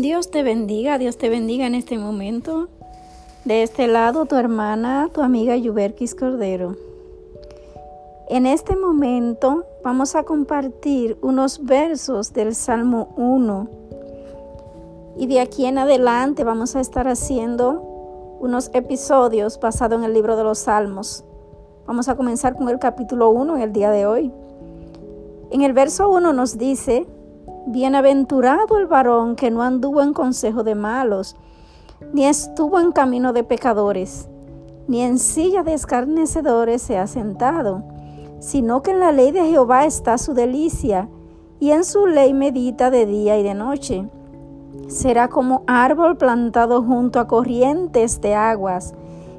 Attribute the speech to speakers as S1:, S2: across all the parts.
S1: Dios te bendiga, Dios te bendiga en este momento. De este lado, tu hermana, tu amiga Yuberkis Cordero. En este momento vamos a compartir unos versos del Salmo 1. Y de aquí en adelante vamos a estar haciendo unos episodios basados en el libro de los Salmos. Vamos a comenzar con el capítulo 1 en el día de hoy. En el verso 1 nos dice, Bienaventurado el varón que no anduvo en consejo de malos, ni estuvo en camino de pecadores, ni en silla de escarnecedores se ha sentado, sino que en la ley de Jehová está su delicia, y en su ley medita de día y de noche. Será como árbol plantado junto a corrientes de aguas,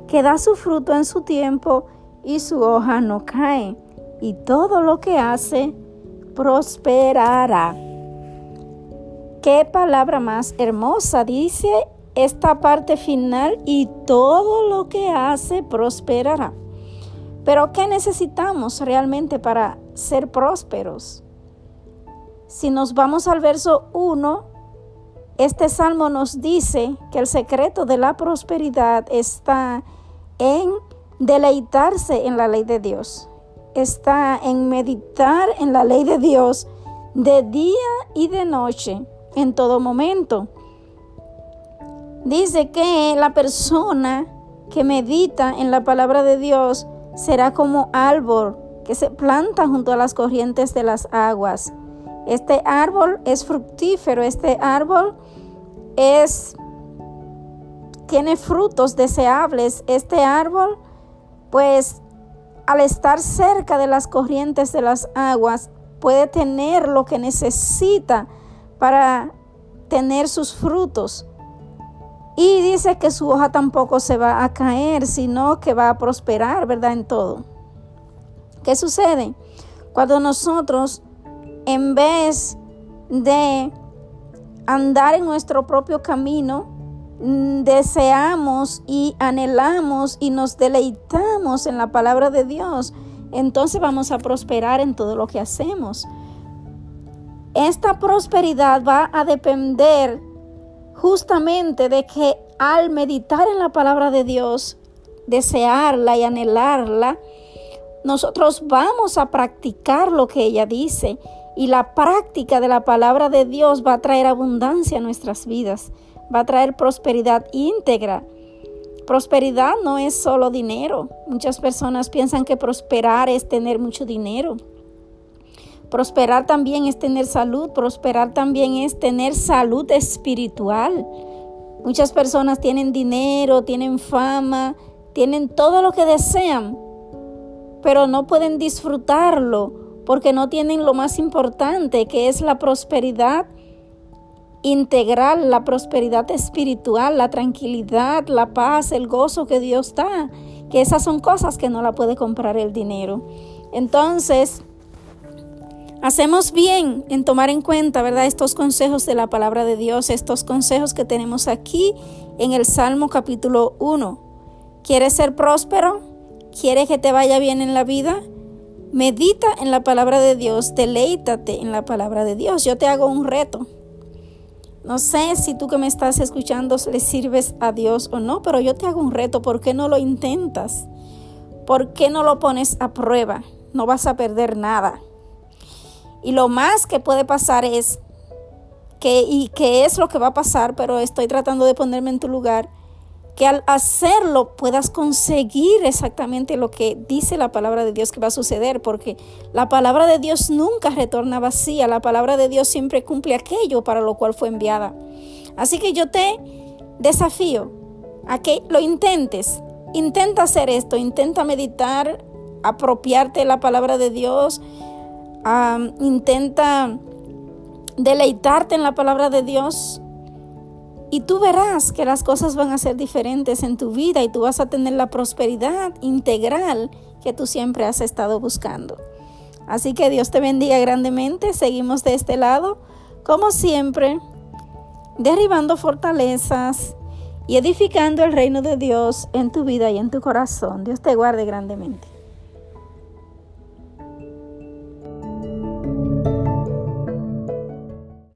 S1: que da su fruto en su tiempo y su hoja no cae, y todo lo que hace prosperará. Qué palabra más hermosa dice esta parte final y todo lo que hace prosperará. Pero ¿qué necesitamos realmente para ser prósperos? Si nos vamos al verso 1, este salmo nos dice que el secreto de la prosperidad está en deleitarse en la ley de Dios. Está en meditar en la ley de Dios de día y de noche en todo momento. Dice que la persona que medita en la palabra de Dios será como árbol que se planta junto a las corrientes de las aguas. Este árbol es fructífero, este árbol es tiene frutos deseables. Este árbol, pues al estar cerca de las corrientes de las aguas, puede tener lo que necesita para tener sus frutos. Y dice que su hoja tampoco se va a caer, sino que va a prosperar, ¿verdad? En todo. ¿Qué sucede? Cuando nosotros, en vez de andar en nuestro propio camino, mm, deseamos y anhelamos y nos deleitamos en la palabra de Dios, entonces vamos a prosperar en todo lo que hacemos. Esta prosperidad va a depender justamente de que al meditar en la palabra de Dios, desearla y anhelarla, nosotros vamos a practicar lo que ella dice y la práctica de la palabra de Dios va a traer abundancia a nuestras vidas, va a traer prosperidad íntegra. Prosperidad no es solo dinero. Muchas personas piensan que prosperar es tener mucho dinero. Prosperar también es tener salud, prosperar también es tener salud espiritual. Muchas personas tienen dinero, tienen fama, tienen todo lo que desean, pero no pueden disfrutarlo porque no tienen lo más importante, que es la prosperidad integral, la prosperidad espiritual, la tranquilidad, la paz, el gozo que Dios da, que esas son cosas que no la puede comprar el dinero. Entonces, Hacemos bien en tomar en cuenta, ¿verdad? Estos consejos de la palabra de Dios, estos consejos que tenemos aquí en el Salmo capítulo 1. ¿Quieres ser próspero? ¿Quieres que te vaya bien en la vida? Medita en la palabra de Dios, deleítate en la palabra de Dios. Yo te hago un reto. No sé si tú que me estás escuchando le sirves a Dios o no, pero yo te hago un reto. ¿Por qué no lo intentas? ¿Por qué no lo pones a prueba? No vas a perder nada. Y lo más que puede pasar es que, y que es lo que va a pasar, pero estoy tratando de ponerme en tu lugar, que al hacerlo puedas conseguir exactamente lo que dice la palabra de Dios que va a suceder, porque la palabra de Dios nunca retorna vacía, la palabra de Dios siempre cumple aquello para lo cual fue enviada. Así que yo te desafío a que lo intentes, intenta hacer esto, intenta meditar, apropiarte la palabra de Dios, intenta deleitarte en la palabra de Dios y tú verás que las cosas van a ser diferentes en tu vida y tú vas a tener la prosperidad integral que tú siempre has estado buscando. Así que Dios te bendiga grandemente. Seguimos de este lado, como siempre, derribando fortalezas y edificando el reino de Dios en tu vida y en tu corazón. Dios te guarde grandemente.